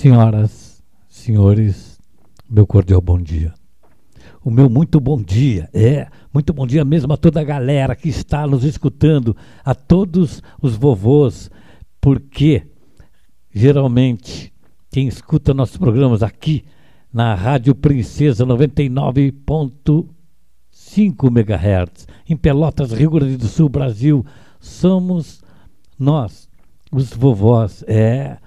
Senhoras, senhores, meu cordial bom dia. O meu muito bom dia, é, muito bom dia mesmo a toda a galera que está nos escutando, a todos os vovôs, porque geralmente quem escuta nossos programas aqui na Rádio Princesa 99.5 MHz, em Pelotas, Rio Grande do Sul, Brasil, somos nós, os vovós, é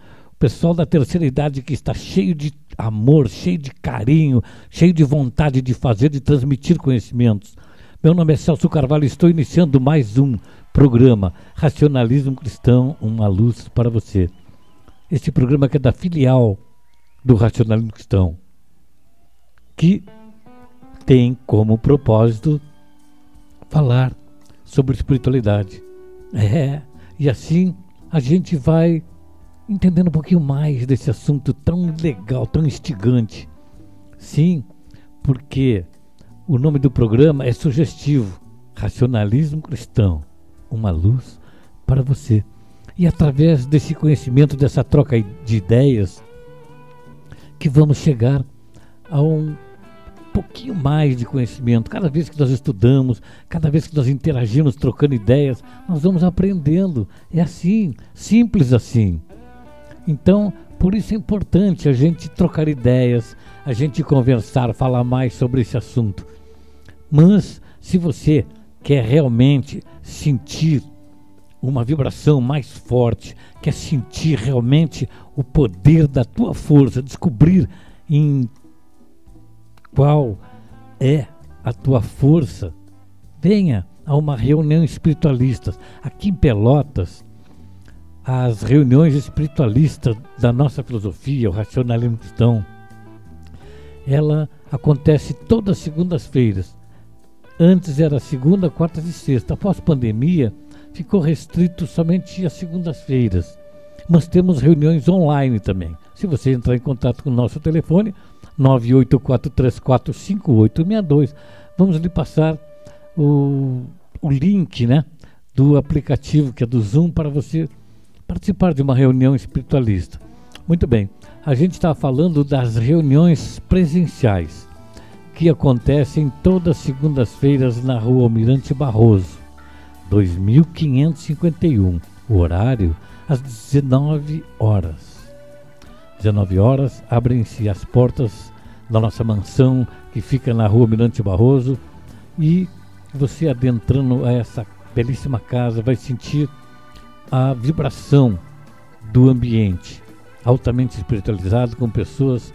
pessoal da terceira idade que está cheio de amor, cheio de carinho, cheio de vontade de fazer, de transmitir conhecimentos. Meu nome é Celso Carvalho, estou iniciando mais um programa Racionalismo Cristão, uma luz para você. Este programa que é da filial do Racionalismo Cristão, que tem como propósito falar sobre espiritualidade. É, e assim a gente vai entendendo um pouquinho mais desse assunto tão legal, tão instigante. Sim, porque o nome do programa é sugestivo: Racionalismo Cristão uma luz para você. E através desse conhecimento, dessa troca de ideias, que vamos chegar a um pouquinho mais de conhecimento. Cada vez que nós estudamos, cada vez que nós interagimos, trocando ideias, nós vamos aprendendo. É assim, simples assim. Então, por isso é importante a gente trocar ideias, a gente conversar, falar mais sobre esse assunto. Mas, se você quer realmente sentir uma vibração mais forte, quer sentir realmente o poder da tua força, descobrir em qual é a tua força, venha a uma reunião espiritualista. Aqui em Pelotas, as reuniões espiritualistas da nossa filosofia, o racionalismo cristão, ela acontece todas as segundas-feiras. Antes era segunda, quarta e sexta. Após pandemia, ficou restrito somente às segundas-feiras. Mas temos reuniões online também. Se você entrar em contato com o nosso telefone, 984345862, vamos lhe passar o, o link né, do aplicativo que é do Zoom para você participar de uma reunião espiritualista. Muito bem, a gente está falando das reuniões presenciais que acontecem todas segundas-feiras na rua Almirante Barroso, 2551. O horário às 19 horas. 19 horas abrem-se as portas da nossa mansão que fica na rua Almirante Barroso e você adentrando essa belíssima casa vai sentir a vibração do ambiente, altamente espiritualizado, com pessoas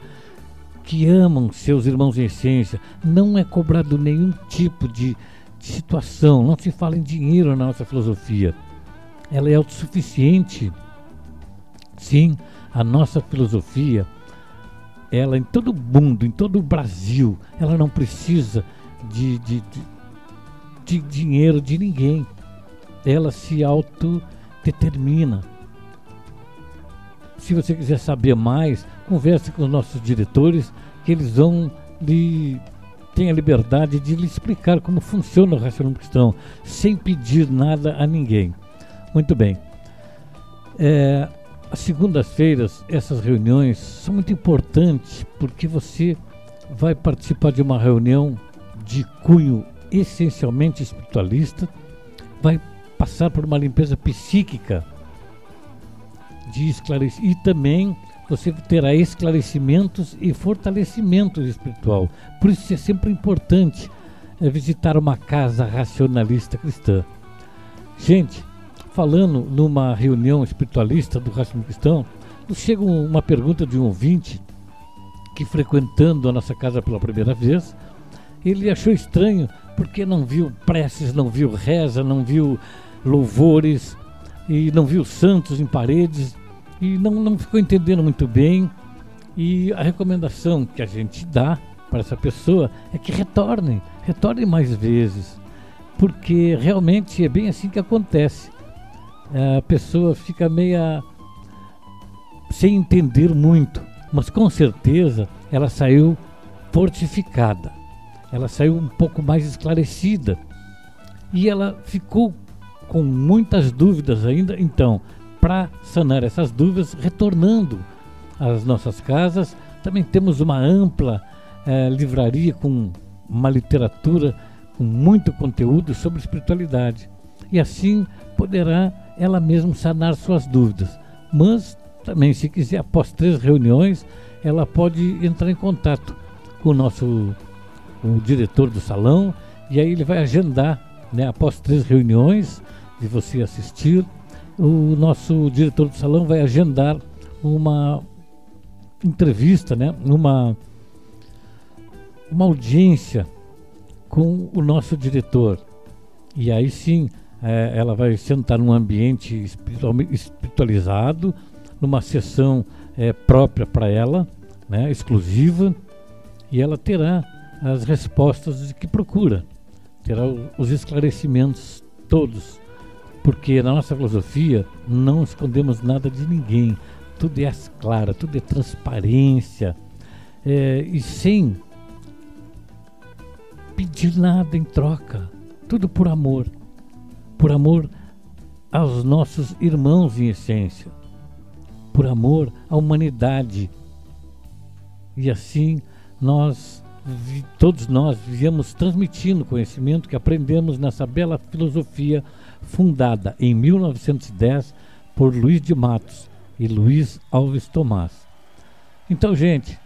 que amam seus irmãos em essência. Não é cobrado nenhum tipo de, de situação, não se fala em dinheiro na nossa filosofia. Ela é autossuficiente. Sim, a nossa filosofia, ela em todo o mundo, em todo o Brasil, ela não precisa de, de, de, de dinheiro de ninguém. Ela se auto determina. Se você quiser saber mais, converse com os nossos diretores, que eles vão lhe ter a liberdade de lhe explicar como funciona o racionalismo cristão, sem pedir nada a ninguém. Muito bem. É, as segundas-feiras, essas reuniões são muito importantes porque você vai participar de uma reunião de cunho essencialmente espiritualista, vai passar por uma limpeza psíquica de esclarecer e também você terá esclarecimentos e fortalecimento espiritual. Por isso é sempre importante é, visitar uma casa racionalista cristã. Gente, falando numa reunião espiritualista do racionalismo cristão, nos chega uma pergunta de um ouvinte que frequentando a nossa casa pela primeira vez, ele achou estranho porque não viu preces, não viu reza, não viu louvores e não viu santos em paredes e não, não ficou entendendo muito bem. E a recomendação que a gente dá para essa pessoa é que retorne, retorne mais vezes, porque realmente é bem assim que acontece. A pessoa fica meia sem entender muito, mas com certeza ela saiu fortificada, ela saiu um pouco mais esclarecida e ela ficou com muitas dúvidas ainda. Então, para sanar essas dúvidas, retornando às nossas casas. Também temos uma ampla eh, livraria com uma literatura com muito conteúdo sobre espiritualidade. E assim poderá ela mesma sanar suas dúvidas. Mas também, se quiser, após três reuniões, ela pode entrar em contato com o nosso o diretor do salão e aí ele vai agendar, né, após três reuniões de você assistir, o nosso diretor do salão vai agendar uma entrevista, né, uma uma audiência com o nosso diretor. E aí sim, é, ela vai sentar num ambiente espiritualizado, numa sessão é, própria para ela, né, exclusiva, e ela terá as respostas que procura, terá os esclarecimentos todos, porque na nossa filosofia não escondemos nada de ninguém, tudo é clara, tudo é transparência, é, e sem pedir nada em troca, tudo por amor, por amor aos nossos irmãos em essência, por amor à humanidade. E assim nós, todos nós, viemos transmitindo conhecimento que aprendemos nessa bela filosofia fundada em 1910 por Luiz de Matos e Luiz Alves Tomás. Então, gente,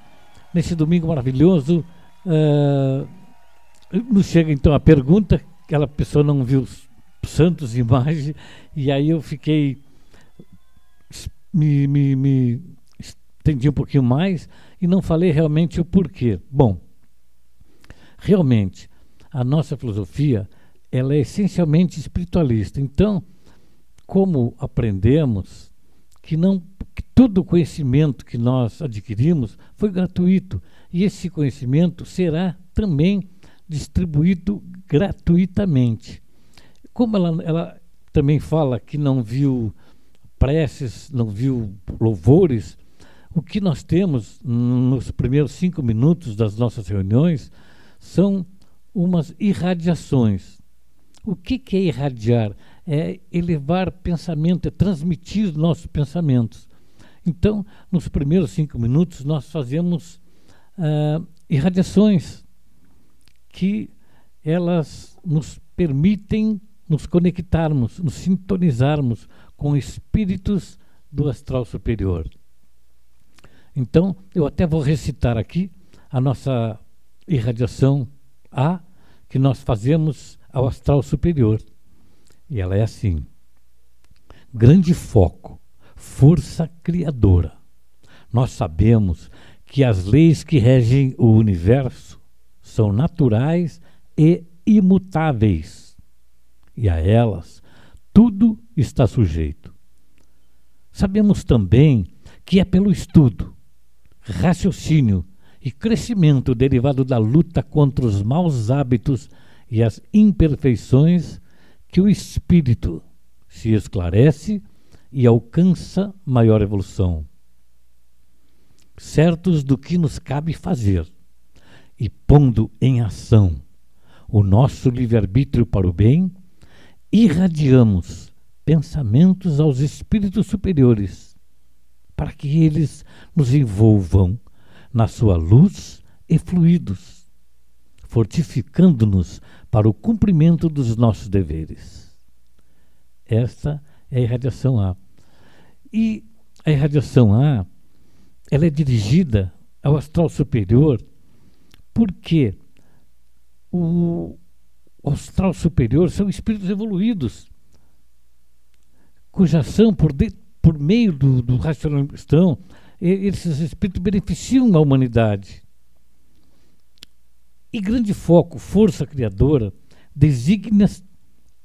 nesse domingo maravilhoso, uh, nos chega então a pergunta, aquela pessoa não viu santos imagens, e aí eu fiquei. Me, me, me estendi um pouquinho mais e não falei realmente o porquê. Bom, realmente, a nossa filosofia ela é essencialmente espiritualista. Então, como aprendemos que não que todo conhecimento que nós adquirimos foi gratuito e esse conhecimento será também distribuído gratuitamente. Como ela, ela também fala que não viu preces, não viu louvores, o que nós temos nos primeiros cinco minutos das nossas reuniões são umas irradiações. O que, que é irradiar? É elevar pensamento, é transmitir nossos pensamentos. Então, nos primeiros cinco minutos, nós fazemos uh, irradiações que elas nos permitem nos conectarmos, nos sintonizarmos com espíritos do astral superior. Então, eu até vou recitar aqui a nossa irradiação A, que nós fazemos ao astral superior. E ela é assim: grande foco, força criadora. Nós sabemos que as leis que regem o universo são naturais e imutáveis, e a elas tudo está sujeito. Sabemos também que é pelo estudo, raciocínio e crescimento derivado da luta contra os maus hábitos e as imperfeições que o espírito se esclarece e alcança maior evolução. Certos do que nos cabe fazer e pondo em ação o nosso livre-arbítrio para o bem, irradiamos pensamentos aos espíritos superiores, para que eles nos envolvam na sua luz e fluidos, fortificando-nos para o cumprimento dos nossos deveres. Esta é a irradiação A. E a irradiação A, ela é dirigida ao astral superior porque o astral superior são espíritos evoluídos, cuja ação por, de, por meio do, do racionalistão, esses espíritos beneficiam a humanidade. E grande foco, força criadora, designa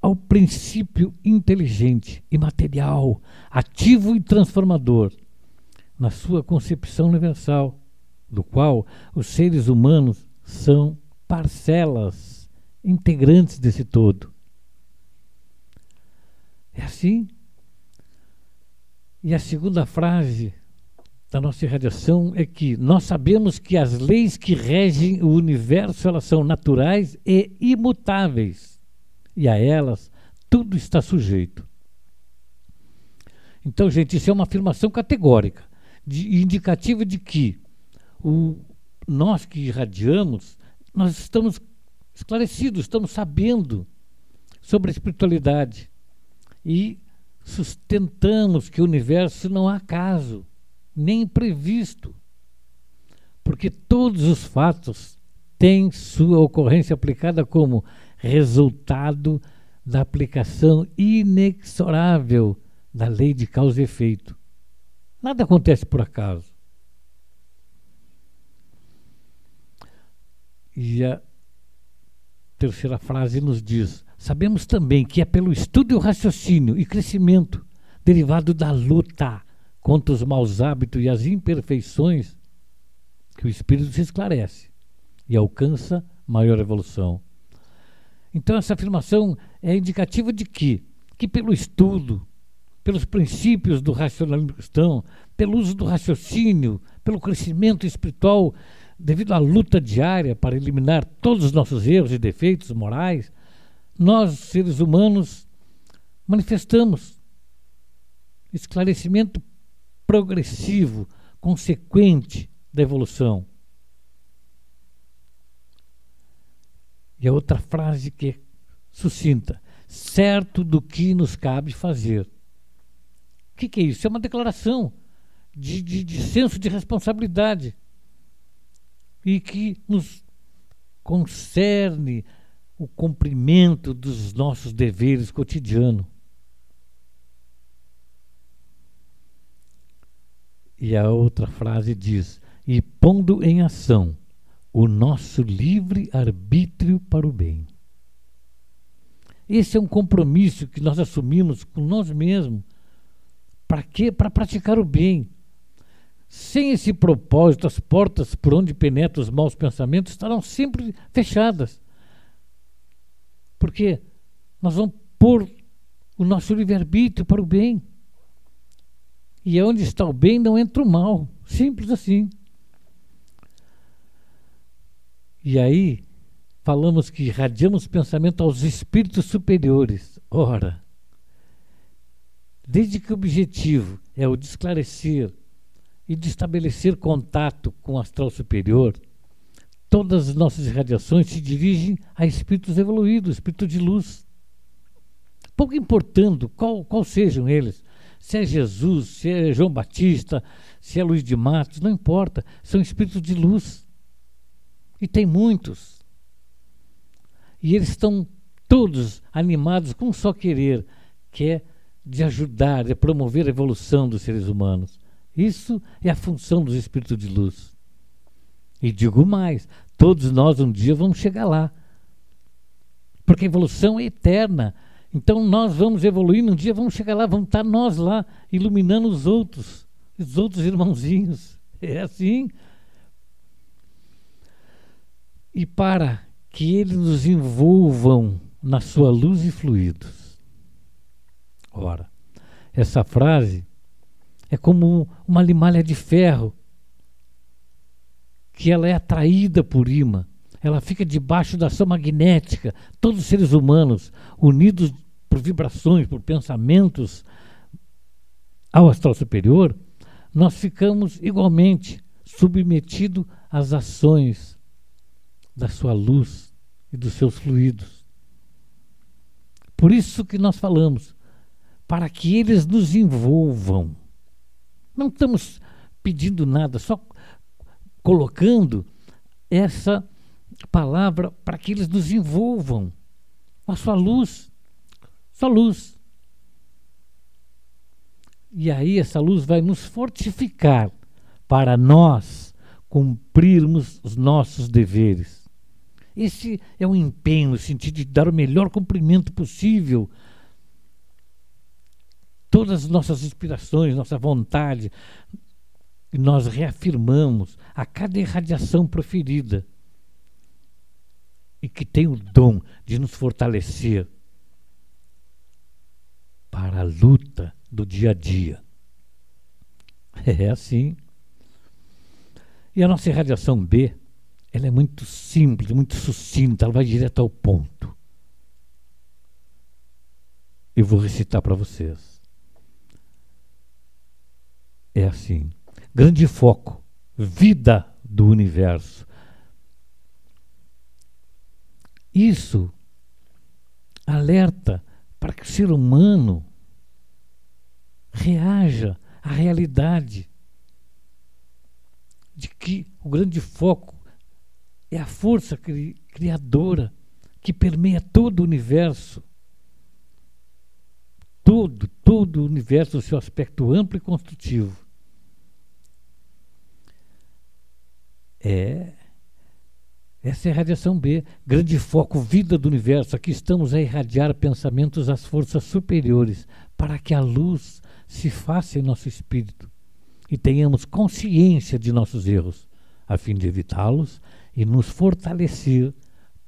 ao princípio inteligente, imaterial, ativo e transformador, na sua concepção universal do qual os seres humanos são parcelas integrantes desse todo. É assim. E a segunda frase da nossa irradiação é que nós sabemos que as leis que regem o universo elas são naturais e imutáveis, e a elas tudo está sujeito. Então, gente, isso é uma afirmação categórica de, indicativo de que o, nós que irradiamos, nós estamos esclarecidos, estamos sabendo sobre a espiritualidade e sustentamos que o universo não há acaso, nem imprevisto, porque todos os fatos têm sua ocorrência aplicada como resultado da aplicação inexorável da lei de causa e efeito. Nada acontece por acaso. E a terceira frase nos diz: Sabemos também que é pelo estudo e o raciocínio e crescimento derivado da luta contra os maus hábitos e as imperfeições que o espírito se esclarece e alcança maior evolução. Então essa afirmação é indicativa de que, que pelo estudo, pelos princípios do racionalismo cristão, pelo uso do raciocínio, pelo crescimento espiritual, devido à luta diária para eliminar todos os nossos erros e defeitos morais, nós, seres humanos, manifestamos esclarecimento progressivo, consequente da evolução. E a outra frase que é sucinta: certo do que nos cabe fazer. O que, que é isso? É uma declaração de, de, de senso de responsabilidade e que nos concerne o cumprimento dos nossos deveres cotidianos. E a outra frase diz: e pondo em ação o nosso livre arbítrio para o bem. Esse é um compromisso que nós assumimos com nós mesmos. Para quê? Para praticar o bem. Sem esse propósito, as portas por onde penetram os maus pensamentos estarão sempre fechadas. Porque nós vamos pôr o nosso livre-arbítrio para o bem. E onde está o bem não entra o mal. Simples assim. E aí, falamos que irradiamos pensamento aos espíritos superiores. Ora, desde que o objetivo é o de esclarecer e de estabelecer contato com o astral superior, todas as nossas irradiações se dirigem a espíritos evoluídos, espíritos de luz. Pouco importando qual, qual sejam eles, se é Jesus, se é João Batista, se é Luiz de Matos, não importa, são espíritos de luz. E tem muitos. E eles estão todos animados com um só querer, que é de ajudar, de promover a evolução dos seres humanos. Isso é a função dos espíritos de luz. E digo mais: todos nós um dia vamos chegar lá. Porque a evolução é eterna. Então nós vamos evoluindo, um dia vamos chegar lá, vamos estar nós lá, iluminando os outros, os outros irmãozinhos. É assim e para que eles nos envolvam na sua luz e fluidos. Ora, essa frase é como uma limalha de ferro que ela é atraída por imã. Ela fica debaixo da ação magnética. Todos os seres humanos, unidos por vibrações, por pensamentos ao astral superior, nós ficamos igualmente submetidos às ações da sua luz e dos seus fluidos. Por isso que nós falamos, para que eles nos envolvam. Não estamos pedindo nada, só colocando essa palavra para que eles nos envolvam com a sua luz, sua luz. E aí essa luz vai nos fortificar para nós cumprirmos os nossos deveres. Esse é o empenho no sentido de dar o melhor cumprimento possível. Todas as nossas inspirações, nossa vontade, nós reafirmamos a cada irradiação proferida e que tem o dom de nos fortalecer para a luta do dia a dia. É assim. E a nossa irradiação B ela é muito simples, muito sucinta, ela vai direto ao ponto. Eu vou recitar para vocês. É assim: grande foco, vida do universo. Isso alerta para que o ser humano reaja à realidade de que o grande foco é a força cri criadora que permeia todo o universo. Todo, todo o universo, o seu aspecto amplo e construtivo. É. Essa é a radiação B, grande foco, vida do universo. Aqui estamos a irradiar pensamentos às forças superiores, para que a luz se faça em nosso espírito e tenhamos consciência de nossos erros, a fim de evitá-los e nos fortalecer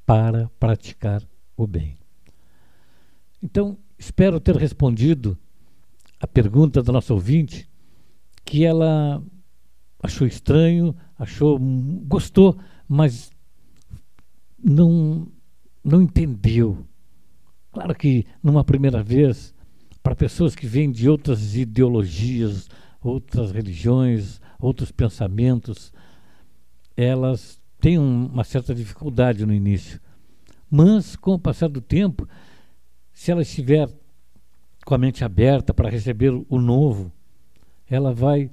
para praticar o bem. Então, espero ter respondido a pergunta da nossa ouvinte, que ela achou estranho, achou, gostou, mas não, não entendeu. Claro que numa primeira vez, para pessoas que vêm de outras ideologias, outras religiões, outros pensamentos, elas têm uma certa dificuldade no início. Mas, com o passar do tempo, se ela estiver com a mente aberta para receber o novo, ela vai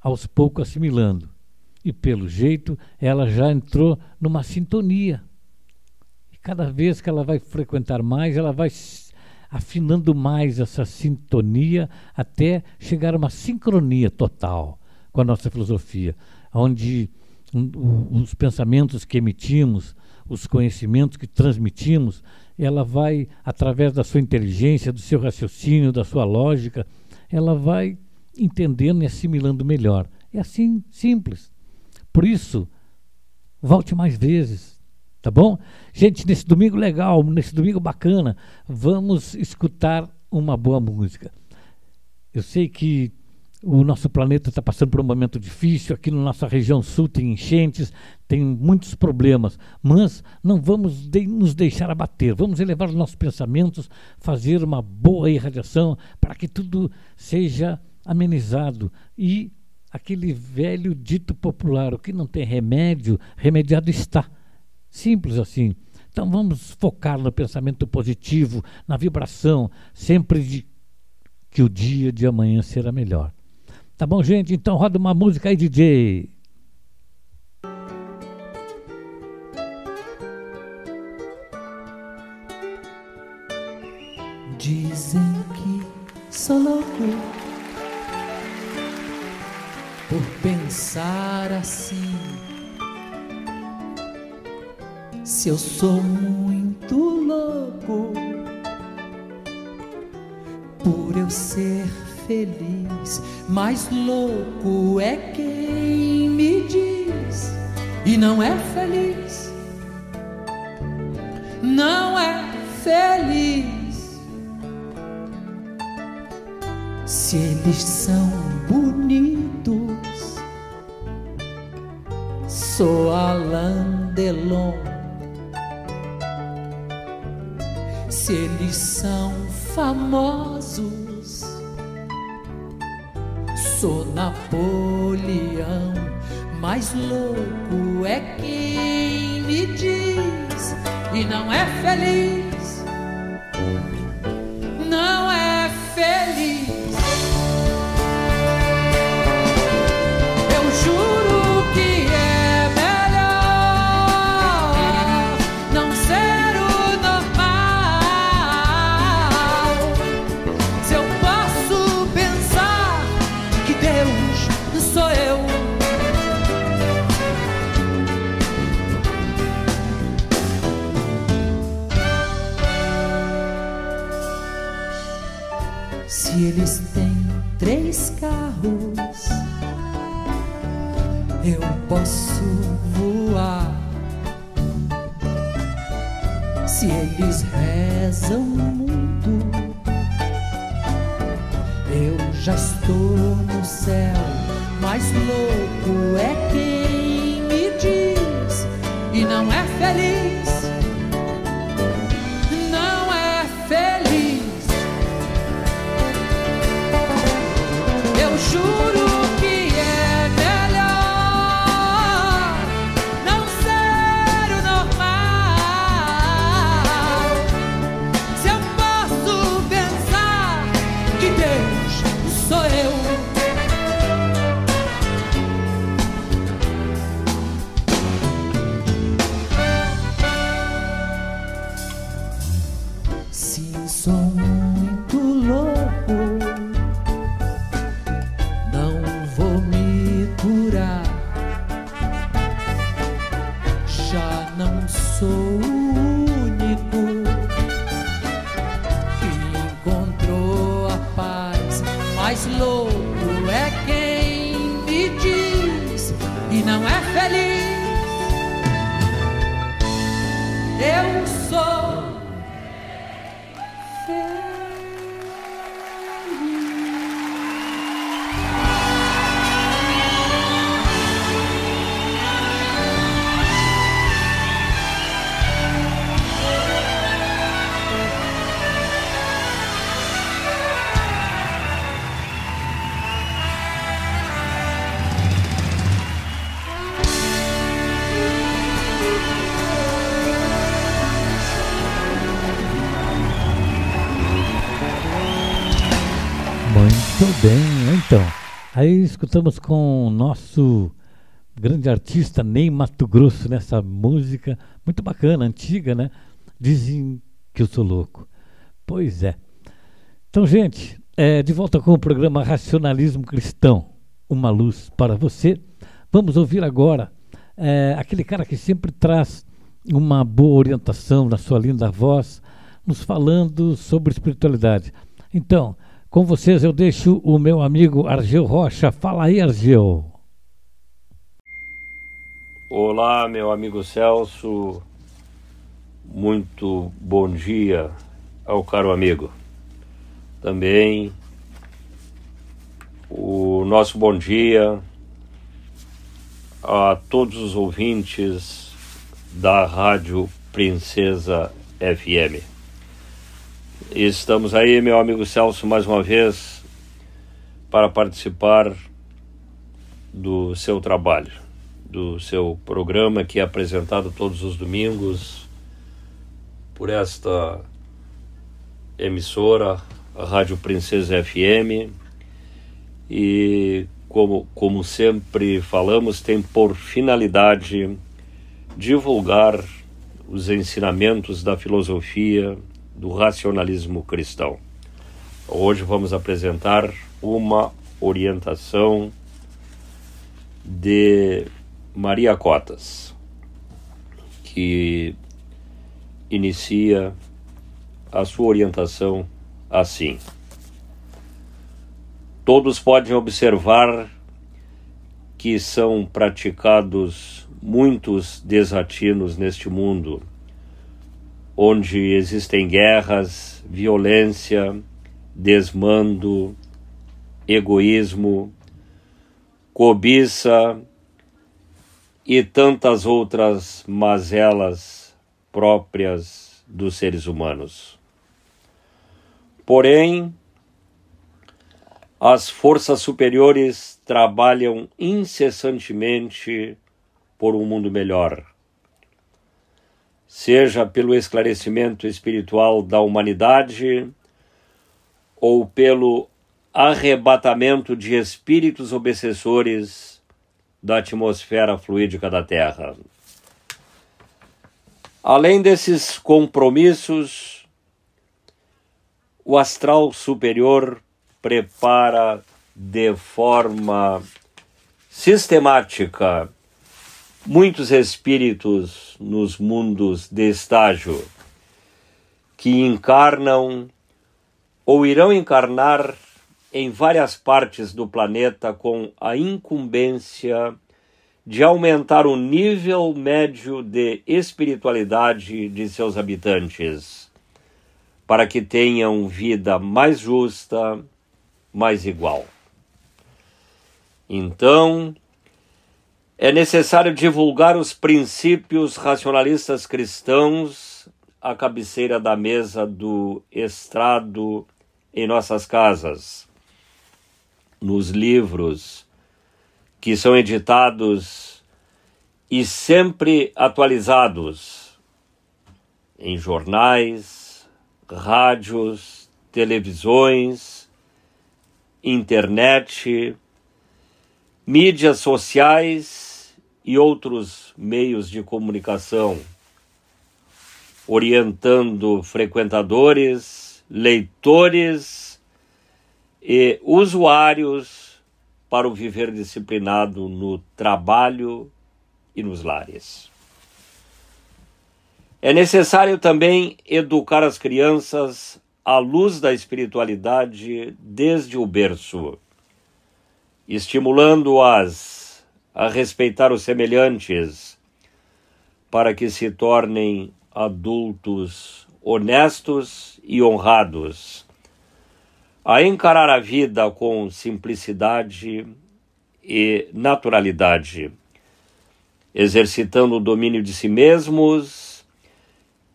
aos poucos assimilando. E pelo jeito, ela já entrou numa sintonia. Cada vez que ela vai frequentar mais, ela vai afinando mais essa sintonia até chegar a uma sincronia total com a nossa filosofia, onde um, os pensamentos que emitimos, os conhecimentos que transmitimos, ela vai, através da sua inteligência, do seu raciocínio, da sua lógica, ela vai entendendo e assimilando melhor. É assim, simples. Por isso, volte mais vezes Tá bom? Gente, nesse domingo legal, nesse domingo bacana, vamos escutar uma boa música. Eu sei que o nosso planeta está passando por um momento difícil, aqui na nossa região sul tem enchentes, tem muitos problemas, mas não vamos de nos deixar abater, vamos elevar os nossos pensamentos, fazer uma boa irradiação para que tudo seja amenizado e aquele velho dito popular, o que não tem remédio, remediado está. Simples assim. Então vamos focar no pensamento positivo, na vibração, sempre de que o dia de amanhã será melhor. Tá bom, gente? Então roda uma música aí, DJ. Dizem que sou louco por pensar assim se eu sou muito louco por eu ser feliz, mais louco é quem me diz e não é feliz, não é feliz. Se eles são bonitos, sou Alain Delon se eles são famosos. Sou Napoleão, mais louco é quem me diz e não é feliz, Aí escutamos com o nosso grande artista Ney Mato Grosso nessa música muito bacana, antiga, né? Dizem que eu sou louco. Pois é. Então, gente, é, de volta com o programa Racionalismo Cristão, uma luz para você. Vamos ouvir agora é, aquele cara que sempre traz uma boa orientação na sua linda voz, nos falando sobre espiritualidade. Então, com vocês eu deixo o meu amigo Argel Rocha. Fala aí, Argel. Olá, meu amigo Celso. Muito bom dia ao caro amigo. Também o nosso bom dia a todos os ouvintes da Rádio Princesa FM. Estamos aí, meu amigo Celso, mais uma vez para participar do seu trabalho, do seu programa que é apresentado todos os domingos por esta emissora, a Rádio Princesa FM. E como, como sempre falamos, tem por finalidade divulgar os ensinamentos da filosofia do racionalismo cristão. Hoje vamos apresentar uma orientação de Maria Cotas, que inicia a sua orientação assim. Todos podem observar que são praticados muitos desatinos neste mundo onde existem guerras, violência, desmando, egoísmo, cobiça e tantas outras mazelas próprias dos seres humanos. Porém, as forças superiores trabalham incessantemente por um mundo melhor seja pelo esclarecimento espiritual da humanidade ou pelo arrebatamento de espíritos obsessores da atmosfera fluídica da Terra. Além desses compromissos, o astral superior prepara de forma sistemática muitos espíritos nos mundos de estágio que encarnam ou irão encarnar em várias partes do planeta com a incumbência de aumentar o nível médio de espiritualidade de seus habitantes, para que tenham vida mais justa, mais igual. Então, é necessário divulgar os princípios racionalistas cristãos à cabeceira da mesa do estrado em nossas casas, nos livros que são editados e sempre atualizados em jornais, rádios, televisões, internet, mídias sociais e outros meios de comunicação. orientando frequentadores, leitores e usuários para o viver disciplinado no trabalho e nos lares. É necessário também educar as crianças à luz da espiritualidade desde o berço, estimulando-as a respeitar os semelhantes, para que se tornem adultos honestos e honrados, a encarar a vida com simplicidade e naturalidade, exercitando o domínio de si mesmos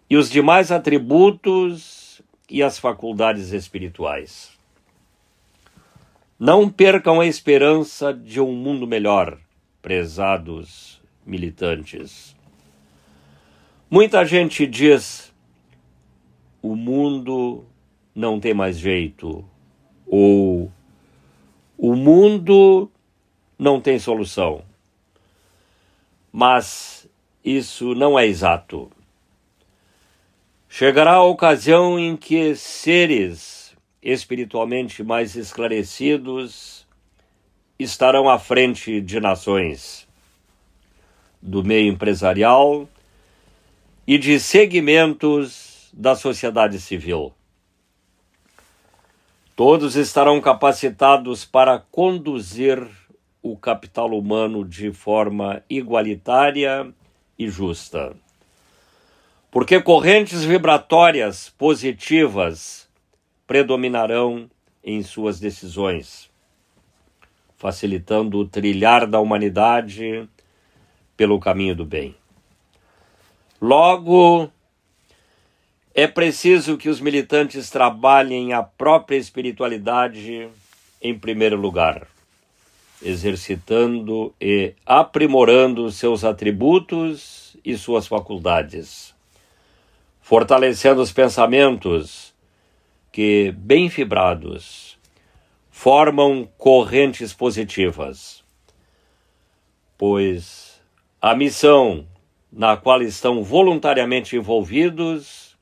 e os demais atributos e as faculdades espirituais. Não percam a esperança de um mundo melhor, prezados militantes. Muita gente diz: o mundo não tem mais jeito, ou o mundo não tem solução. Mas isso não é exato. Chegará a ocasião em que seres espiritualmente mais esclarecidos estarão à frente de nações, do meio empresarial e de segmentos da sociedade civil. Todos estarão capacitados para conduzir o capital humano de forma igualitária e justa. Porque correntes vibratórias positivas predominarão em suas decisões, facilitando o trilhar da humanidade pelo caminho do bem. Logo, é preciso que os militantes trabalhem a própria espiritualidade em primeiro lugar, exercitando e aprimorando seus atributos e suas faculdades, fortalecendo os pensamentos que, bem fibrados, formam correntes positivas. Pois a missão na qual estão voluntariamente envolvidos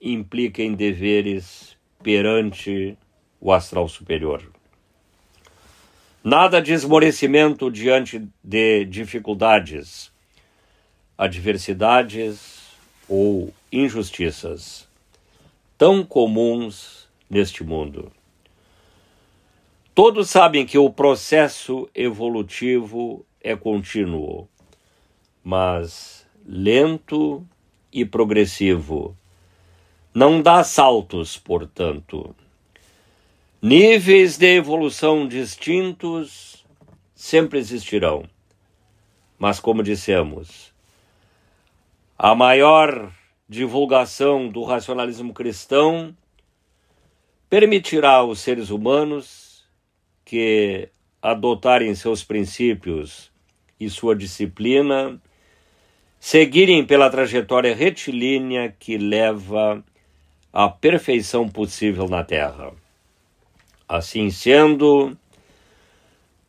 implica em deveres perante o astral superior. Nada de esmorecimento diante de dificuldades, adversidades ou injustiças tão comuns neste mundo. Todos sabem que o processo evolutivo é contínuo mas lento e progressivo. Não dá saltos, portanto. Níveis de evolução distintos sempre existirão. Mas, como dissemos, a maior divulgação do racionalismo cristão permitirá aos seres humanos que adotarem seus princípios e sua disciplina seguirem pela trajetória retilínea que leva à perfeição possível na Terra. Assim sendo,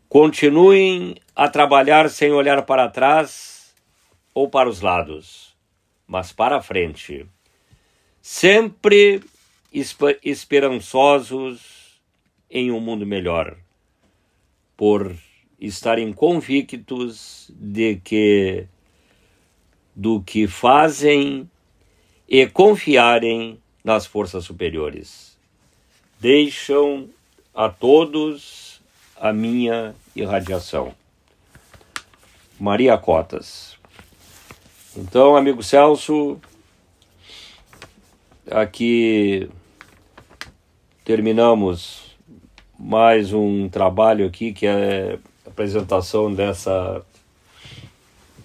continuem a trabalhar sem olhar para trás ou para os lados, mas para frente, sempre esperançosos em um mundo melhor, por estarem convictos de que do que fazem e confiarem nas forças superiores. Deixam a todos a minha irradiação. Maria Cotas. Então, amigo Celso, aqui terminamos mais um trabalho aqui que é a apresentação dessa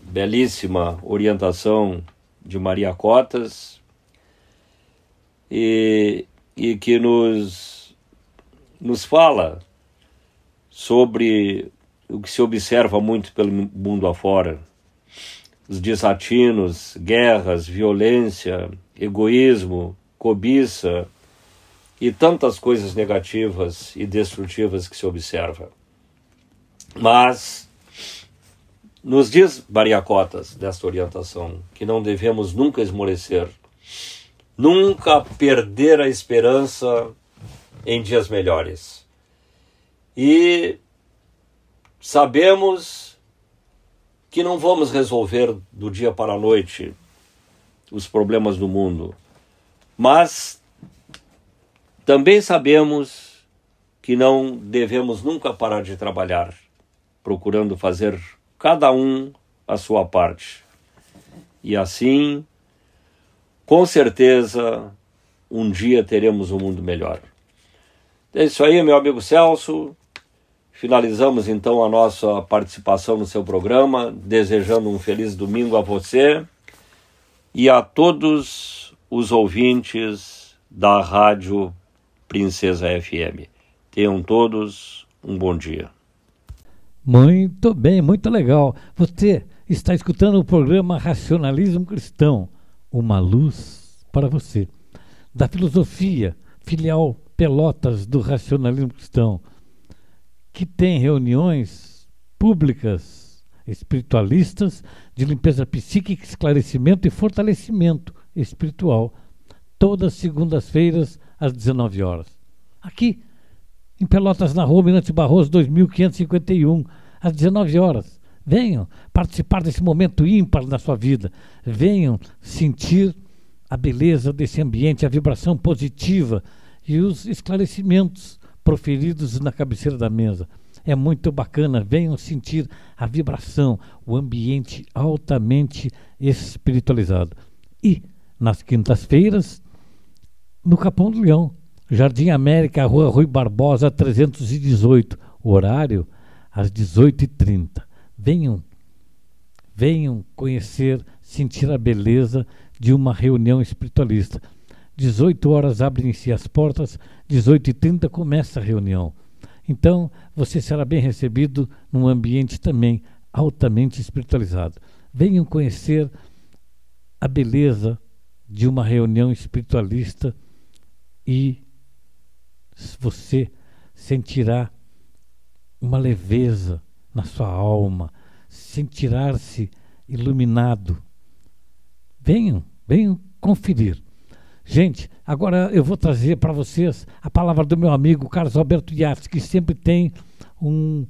belíssima orientação de Maria Cotas e, e que nos, nos fala sobre o que se observa muito pelo mundo afora, os desatinos, guerras, violência, egoísmo, cobiça e tantas coisas negativas e destrutivas que se observa. Mas nos diz Bariacotas desta orientação que não devemos nunca esmorecer Nunca perder a esperança em dias melhores. E sabemos que não vamos resolver do dia para a noite os problemas do mundo, mas também sabemos que não devemos nunca parar de trabalhar, procurando fazer cada um a sua parte. E assim, com certeza, um dia teremos um mundo melhor. É isso aí, meu amigo Celso. Finalizamos então a nossa participação no seu programa, desejando um feliz domingo a você e a todos os ouvintes da Rádio Princesa FM. Tenham todos um bom dia. Muito bem, muito legal. Você está escutando o programa Racionalismo Cristão, uma luz para você. Da filosofia filial Pelotas do Racionalismo Cristão, que tem reuniões públicas espiritualistas de limpeza psíquica, esclarecimento e fortalecimento espiritual, todas segundas-feiras às 19 horas. Aqui, em Pelotas, na rua Mirante Barroso, 2551, às 19 horas. Venham participar desse momento ímpar na sua vida. Venham sentir a beleza desse ambiente, a vibração positiva e os esclarecimentos proferidos na cabeceira da mesa. É muito bacana, venham sentir a vibração, o ambiente altamente espiritualizado. E nas quintas-feiras, no Capão do Leão, Jardim América, Rua Rui Barbosa, 318, horário às 18h30. Venham, venham conhecer, sentir a beleza de uma reunião espiritualista. 18 horas abrem-se as portas, 18h30 começa a reunião. Então, você será bem recebido num ambiente também altamente espiritualizado. Venham conhecer a beleza de uma reunião espiritualista e você sentirá uma leveza na sua alma, sentirá-se iluminado. Venham, venham conferir. Gente, agora eu vou trazer para vocês a palavra do meu amigo Carlos Alberto Yates, que sempre tem um,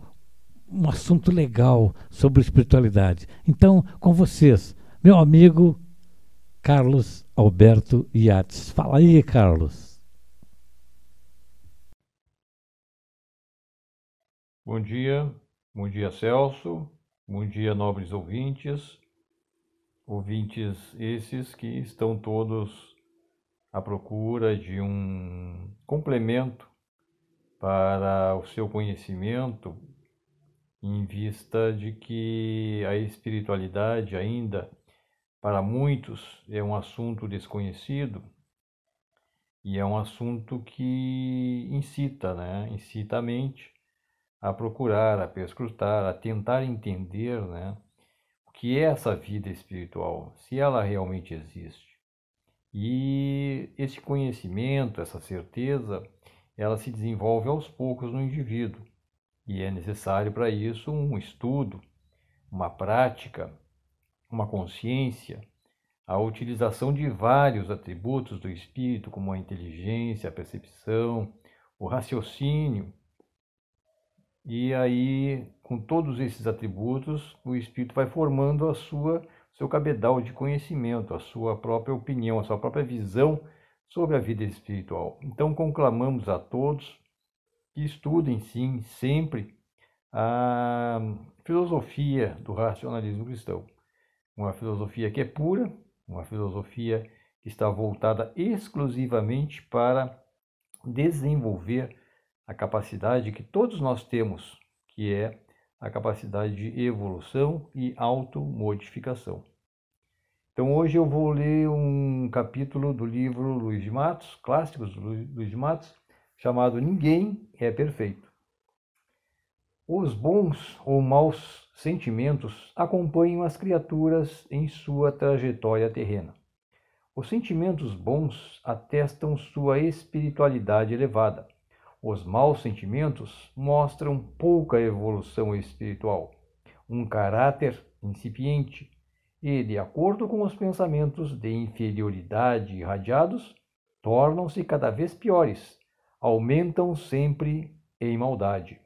um assunto legal sobre espiritualidade. Então, com vocês, meu amigo Carlos Alberto Yates. Fala aí, Carlos. Bom dia, bom dia, Celso. Bom dia, nobres ouvintes. Ouvintes esses que estão todos à procura de um complemento para o seu conhecimento, em vista de que a espiritualidade ainda, para muitos, é um assunto desconhecido e é um assunto que incita, né? incita a mente a procurar, a perscrutar, a tentar entender né? o que é essa vida espiritual, se ela realmente existe. E esse conhecimento, essa certeza, ela se desenvolve aos poucos no indivíduo. E é necessário para isso um estudo, uma prática, uma consciência, a utilização de vários atributos do espírito, como a inteligência, a percepção, o raciocínio. E aí, com todos esses atributos, o espírito vai formando a sua seu cabedal de conhecimento, a sua própria opinião, a sua própria visão sobre a vida espiritual. Então, conclamamos a todos que estudem, sim, sempre a filosofia do racionalismo cristão. Uma filosofia que é pura, uma filosofia que está voltada exclusivamente para desenvolver a capacidade que todos nós temos, que é a capacidade de evolução e automodificação. Então hoje eu vou ler um capítulo do livro Luiz de Matos, clássicos do Luiz de Matos, chamado Ninguém é Perfeito. Os bons ou maus sentimentos acompanham as criaturas em sua trajetória terrena. Os sentimentos bons atestam sua espiritualidade elevada os maus sentimentos mostram pouca evolução espiritual, um caráter incipiente e, de acordo com os pensamentos de inferioridade irradiados, tornam-se cada vez piores, aumentam sempre em maldade.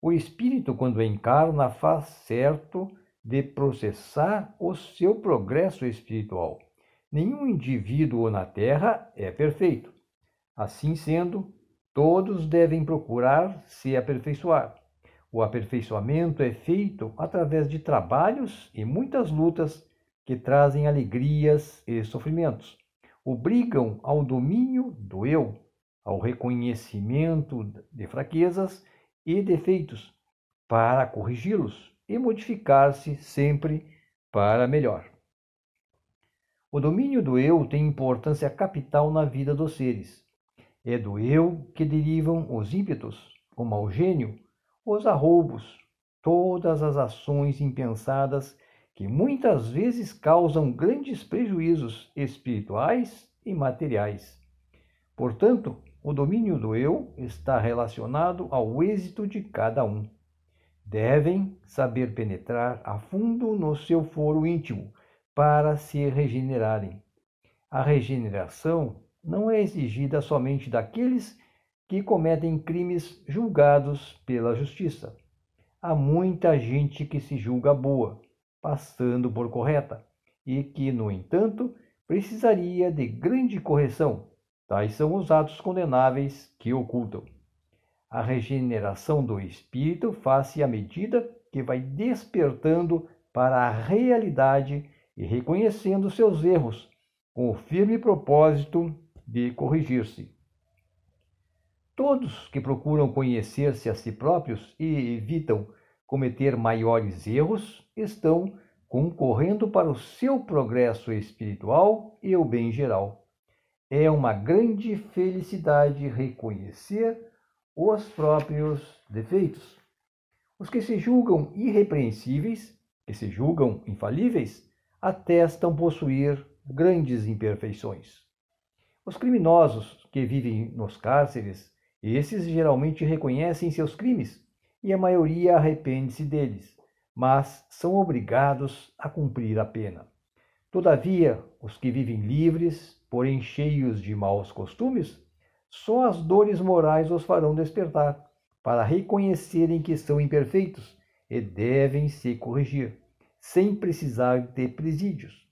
O espírito, quando encarna, faz certo de processar o seu progresso espiritual. Nenhum indivíduo na Terra é perfeito. Assim sendo, todos devem procurar se aperfeiçoar. O aperfeiçoamento é feito através de trabalhos e muitas lutas que trazem alegrias e sofrimentos. Obrigam ao domínio do eu, ao reconhecimento de fraquezas e defeitos, para corrigi-los e modificar-se sempre para melhor. O domínio do eu tem importância capital na vida dos seres. É do eu que derivam os ímpetos, o mau gênio, os arroubos, todas as ações impensadas que muitas vezes causam grandes prejuízos espirituais e materiais. Portanto, o domínio do eu está relacionado ao êxito de cada um. Devem saber penetrar a fundo no seu foro íntimo para se regenerarem. A regeneração não é exigida somente daqueles que cometem crimes julgados pela justiça. Há muita gente que se julga boa, passando por correta, e que, no entanto, precisaria de grande correção. Tais são os atos condenáveis que ocultam. A regeneração do espírito faz-se à medida que vai despertando para a realidade e reconhecendo seus erros, com o firme propósito de corrigir-se. Todos que procuram conhecer-se a si próprios e evitam cometer maiores erros estão concorrendo para o seu progresso espiritual e o bem geral. É uma grande felicidade reconhecer os próprios defeitos. Os que se julgam irrepreensíveis, que se julgam infalíveis, atestam possuir grandes imperfeições. Os criminosos que vivem nos cárceres esses geralmente reconhecem seus crimes e a maioria arrepende-se deles, mas são obrigados a cumprir a pena. Todavia, os que vivem livres, porém cheios de maus costumes, só as dores morais os farão despertar, para reconhecerem que são imperfeitos e devem se corrigir, sem precisar de presídios.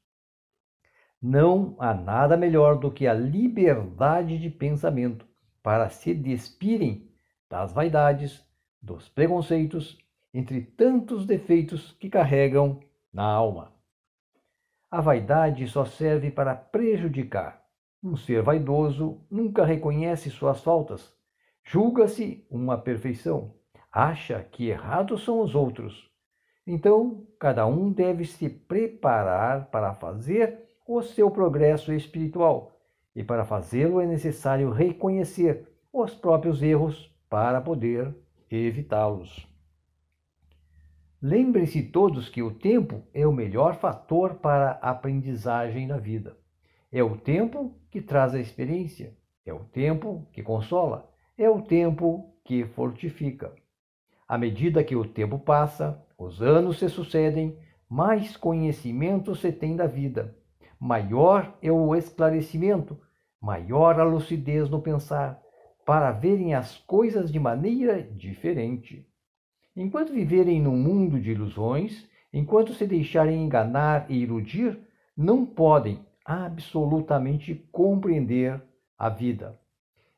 Não há nada melhor do que a liberdade de pensamento, para se despirem das vaidades, dos preconceitos, entre tantos defeitos que carregam na alma. A vaidade só serve para prejudicar. Um ser vaidoso nunca reconhece suas faltas, julga-se uma perfeição, acha que errados são os outros. Então, cada um deve se preparar para fazer o seu progresso espiritual e para fazê-lo é necessário reconhecer os próprios erros para poder evitá-los. Lembrem-se todos que o tempo é o melhor fator para a aprendizagem na vida. É o tempo que traz a experiência, é o tempo que consola, é o tempo que fortifica. À medida que o tempo passa, os anos se sucedem, mais conhecimento se tem da vida maior é o esclarecimento, maior a lucidez no pensar, para verem as coisas de maneira diferente. Enquanto viverem num mundo de ilusões, enquanto se deixarem enganar e iludir, não podem absolutamente compreender a vida.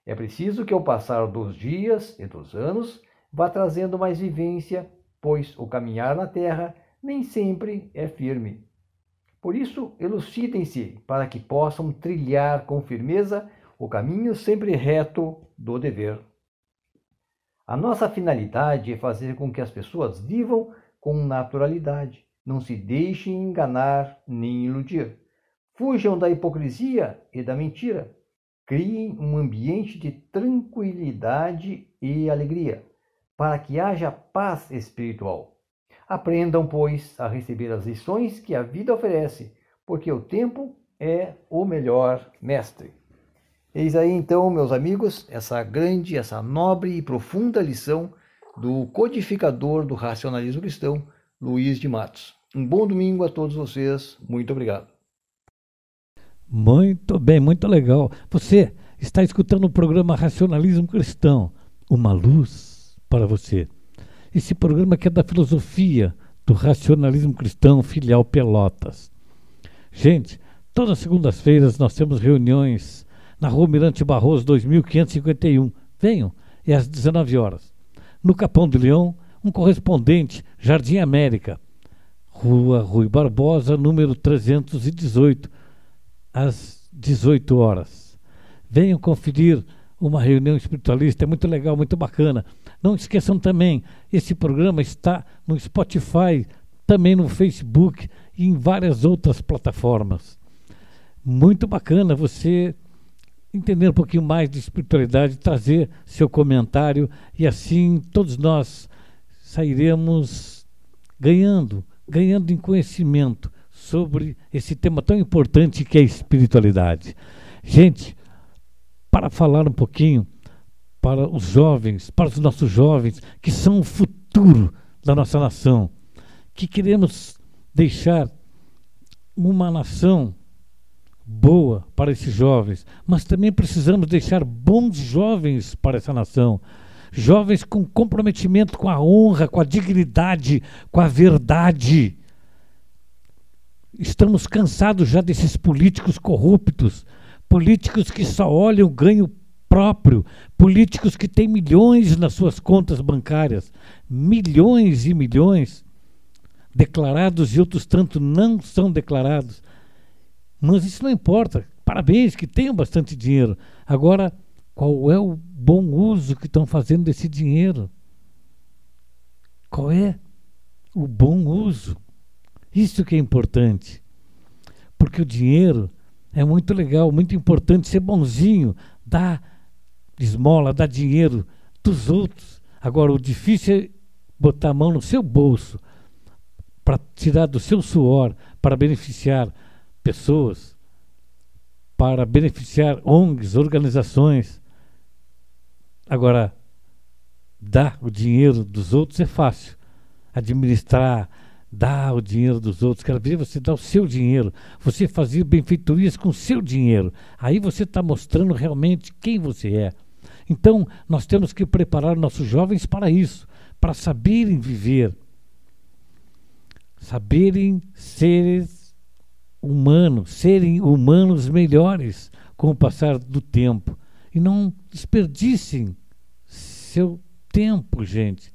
É preciso que, ao passar dos dias e dos anos, vá trazendo mais vivência, pois o caminhar na terra nem sempre é firme. Por isso, elucidem-se para que possam trilhar com firmeza o caminho sempre reto do dever. A nossa finalidade é fazer com que as pessoas vivam com naturalidade, não se deixem enganar nem iludir. Fujam da hipocrisia e da mentira. Criem um ambiente de tranquilidade e alegria, para que haja paz espiritual. Aprendam, pois, a receber as lições que a vida oferece, porque o tempo é o melhor mestre. Eis aí então, meus amigos, essa grande, essa nobre e profunda lição do codificador do racionalismo cristão, Luiz de Matos. Um bom domingo a todos vocês. Muito obrigado. Muito bem, muito legal. Você está escutando o programa Racionalismo Cristão, uma luz para você. Esse programa que é da filosofia do racionalismo cristão filial Pelotas. Gente, todas as segundas-feiras nós temos reuniões na Rua Mirante Barroso 2551. Venham, é às 19 horas. No Capão do Leão, um correspondente, Jardim América, Rua Rui Barbosa, número 318, às 18 horas. Venham conferir uma reunião espiritualista, é muito legal, muito bacana. Não esqueçam também, esse programa está no Spotify, também no Facebook e em várias outras plataformas. Muito bacana você entender um pouquinho mais de espiritualidade, trazer seu comentário e assim todos nós sairemos ganhando, ganhando em conhecimento sobre esse tema tão importante que é a espiritualidade. Gente, para falar um pouquinho para os jovens, para os nossos jovens que são o futuro da nossa nação, que queremos deixar uma nação boa para esses jovens, mas também precisamos deixar bons jovens para essa nação. Jovens com comprometimento com a honra, com a dignidade, com a verdade. Estamos cansados já desses políticos corruptos, políticos que só olham o ganho próprio, políticos que têm milhões nas suas contas bancárias, milhões e milhões declarados e outros tanto não são declarados. Mas isso não importa. Parabéns que tenham bastante dinheiro. Agora, qual é o bom uso que estão fazendo desse dinheiro? Qual é o bom uso? Isso que é importante. Porque o dinheiro é muito legal, muito importante ser bonzinho, dar esmola, dar dinheiro dos outros. Agora, o difícil é botar a mão no seu bolso para tirar do seu suor, para beneficiar pessoas, para beneficiar ONGs, organizações. Agora, dar o dinheiro dos outros é fácil. Administrar, dar o dinheiro dos outros. Quero ver você dar o seu dinheiro. Você fazer benfeitorias com o seu dinheiro. Aí você está mostrando realmente quem você é. Então, nós temos que preparar nossos jovens para isso, para saberem viver, saberem seres humano, serem humanos melhores com o passar do tempo. E não desperdicem seu tempo, gente.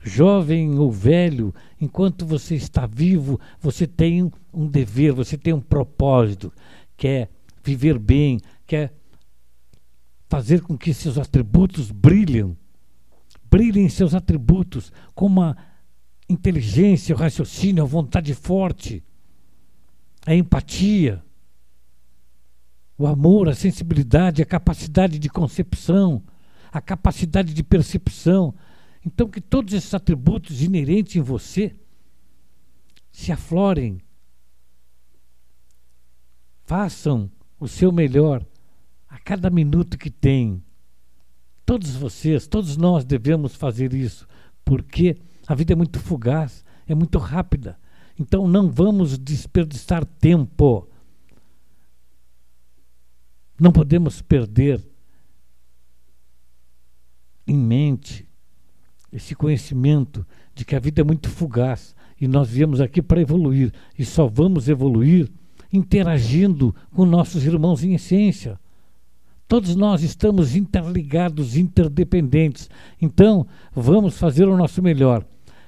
Jovem ou velho, enquanto você está vivo, você tem um dever, você tem um propósito, quer viver bem, quer fazer com que seus atributos brilhem, brilhem seus atributos, como a inteligência, o raciocínio, a vontade forte, a empatia, o amor, a sensibilidade, a capacidade de concepção, a capacidade de percepção. Então, que todos esses atributos inerentes em você se aflorem. Façam o seu melhor a cada minuto que tem. Todos vocês, todos nós devemos fazer isso, porque a vida é muito fugaz, é muito rápida. Então não vamos desperdiçar tempo. Não podemos perder em mente esse conhecimento de que a vida é muito fugaz e nós viemos aqui para evoluir e só vamos evoluir interagindo com nossos irmãos em essência. Todos nós estamos interligados, interdependentes. Então, vamos fazer o nosso melhor.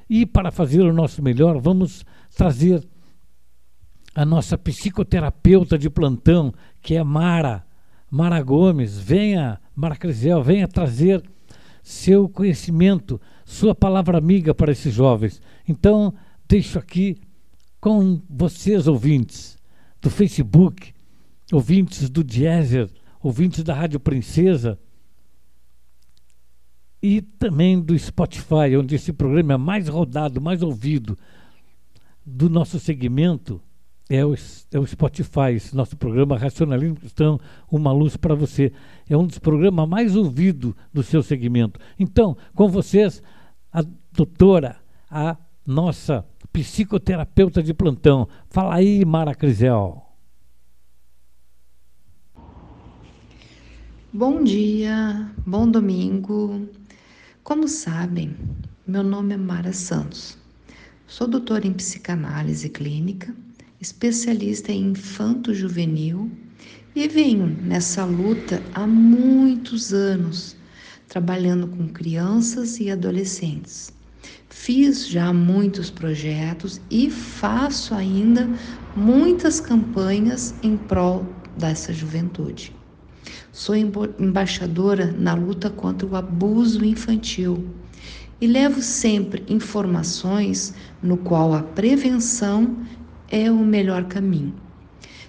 E para fazer o nosso melhor, vamos trazer a nossa psicoterapeuta de plantão, que é Mara, Mara Gomes. Venha, Mara Crisel, venha trazer seu conhecimento, sua palavra amiga para esses jovens. Então, deixo aqui com vocês, ouvintes do Facebook, ouvintes do Jazzer, ouvintes da Rádio Princesa e também do Spotify, onde esse programa é mais rodado, mais ouvido do nosso segmento é o, é o Spotify, esse nosso programa Racionalismo Cristão, Uma Luz para Você. É um dos programas mais ouvidos do seu segmento. Então, com vocês, a doutora, a nossa psicoterapeuta de plantão. Fala aí, Mara Crisel. Bom dia, bom domingo. Como sabem, meu nome é Mara Santos. Sou doutora em psicanálise clínica, especialista em infanto-juvenil e venho nessa luta há muitos anos, trabalhando com crianças e adolescentes. Fiz já muitos projetos e faço ainda muitas campanhas em prol dessa juventude. Sou embaixadora na luta contra o abuso infantil e levo sempre informações no qual a prevenção é o melhor caminho.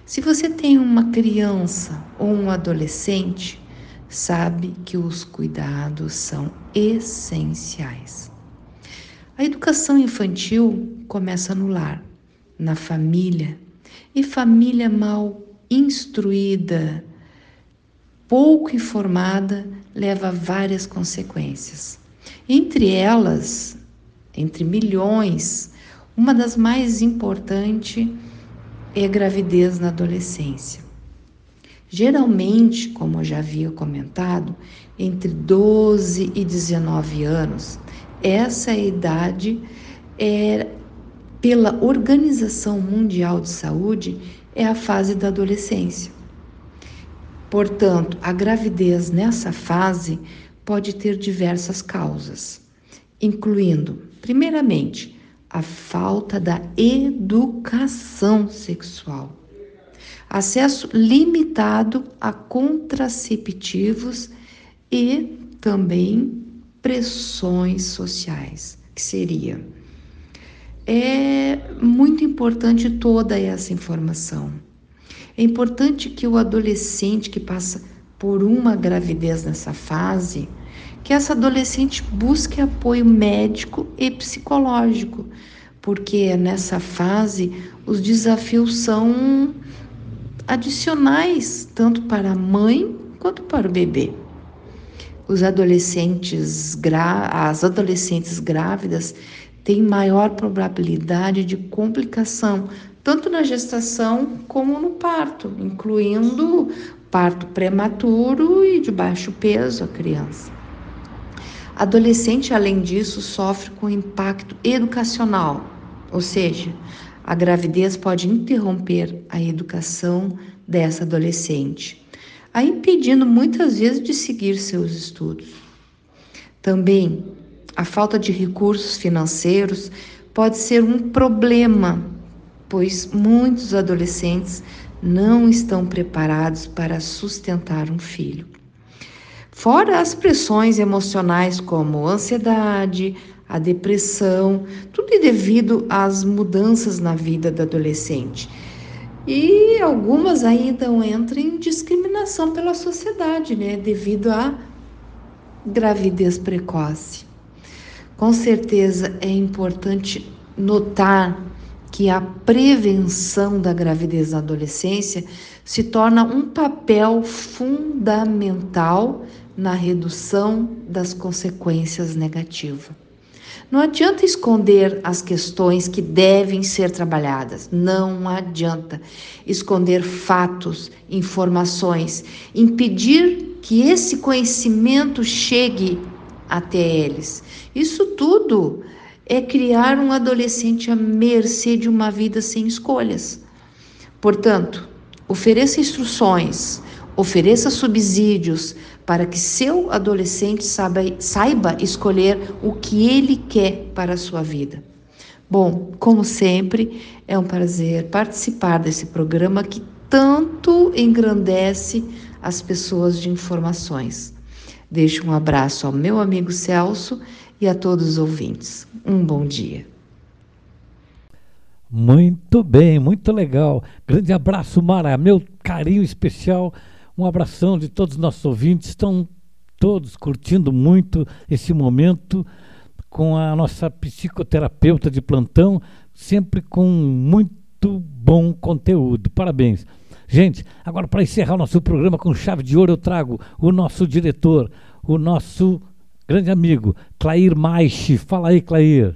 Se você tem uma criança ou um adolescente, sabe que os cuidados são essenciais. A educação infantil começa no lar, na família, e família mal instruída, pouco informada leva a várias consequências. Entre elas, entre milhões, uma das mais importantes é a gravidez na adolescência. Geralmente, como já havia comentado, entre 12 e 19 anos, essa idade é pela Organização Mundial de Saúde é a fase da adolescência. Portanto, a gravidez nessa fase pode ter diversas causas, incluindo, primeiramente, a falta da educação sexual, acesso limitado a contraceptivos e também pressões sociais, que seria é muito importante toda essa informação. É importante que o adolescente que passa por uma gravidez nessa fase, que essa adolescente busque apoio médico e psicológico, porque nessa fase os desafios são adicionais tanto para a mãe quanto para o bebê. Os adolescentes, as adolescentes grávidas têm maior probabilidade de complicação tanto na gestação como no parto, incluindo parto prematuro e de baixo peso a criança. Adolescente, além disso, sofre com impacto educacional, ou seja, a gravidez pode interromper a educação dessa adolescente, a impedindo muitas vezes de seguir seus estudos. Também a falta de recursos financeiros pode ser um problema pois muitos adolescentes não estão preparados para sustentar um filho. Fora as pressões emocionais como ansiedade, a depressão, tudo devido às mudanças na vida do adolescente. E algumas ainda entram em discriminação pela sociedade, né, devido à gravidez precoce. Com certeza é importante notar que a prevenção da gravidez na adolescência se torna um papel fundamental na redução das consequências negativas. Não adianta esconder as questões que devem ser trabalhadas. Não adianta esconder fatos, informações, impedir que esse conhecimento chegue até eles. Isso tudo é criar um adolescente à mercê de uma vida sem escolhas. Portanto, ofereça instruções, ofereça subsídios para que seu adolescente saiba, saiba escolher o que ele quer para a sua vida. Bom, como sempre, é um prazer participar desse programa que tanto engrandece as pessoas de informações. Deixo um abraço ao meu amigo Celso e a todos os ouvintes. Um bom dia. Muito bem, muito legal. Grande abraço, Mara. Meu carinho especial. Um abração de todos os nossos ouvintes. Estão todos curtindo muito esse momento com a nossa psicoterapeuta de plantão, sempre com muito bom conteúdo. Parabéns. Gente, agora para encerrar o nosso programa com chave de ouro, eu trago o nosso diretor, o nosso grande amigo, Clair Maiche. Fala aí, Clair.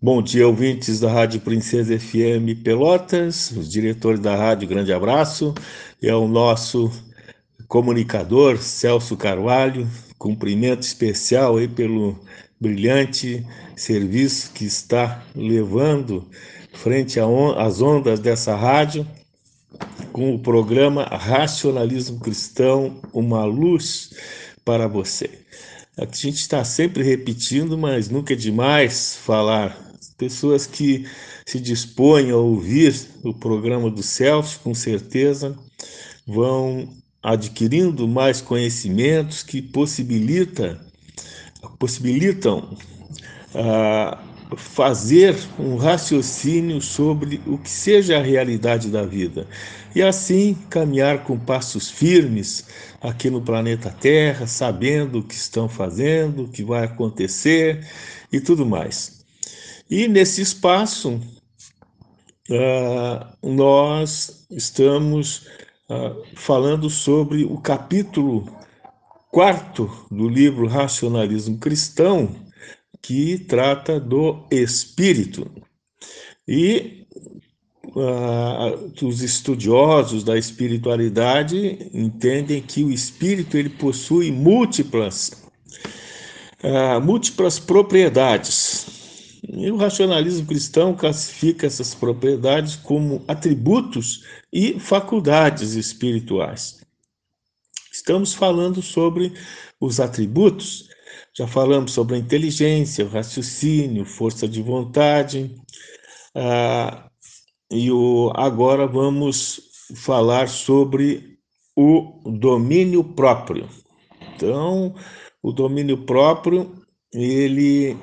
Bom dia, ouvintes da Rádio Princesa FM Pelotas, os diretores da rádio, grande abraço, e ao nosso comunicador Celso Carvalho, cumprimento especial aí pelo brilhante serviço que está levando frente às ondas dessa rádio com o programa Racionalismo Cristão, uma luz para você. A gente está sempre repetindo, mas nunca é demais falar pessoas que se dispõem a ouvir o programa do Celso, com certeza vão adquirindo mais conhecimentos que possibilita, possibilitam ah, fazer um raciocínio sobre o que seja a realidade da vida e assim caminhar com passos firmes aqui no planeta Terra, sabendo o que estão fazendo, o que vai acontecer e tudo mais. E nesse espaço, uh, nós estamos uh, falando sobre o capítulo quarto do livro Racionalismo Cristão, que trata do espírito. E uh, os estudiosos da espiritualidade entendem que o espírito ele possui múltiplas, múltiplas propriedades e o racionalismo cristão classifica essas propriedades como atributos e faculdades espirituais. Estamos falando sobre os atributos, já falamos sobre a inteligência, o raciocínio, força de vontade, ah, e o, agora vamos falar sobre o domínio próprio. Então, o domínio próprio, ele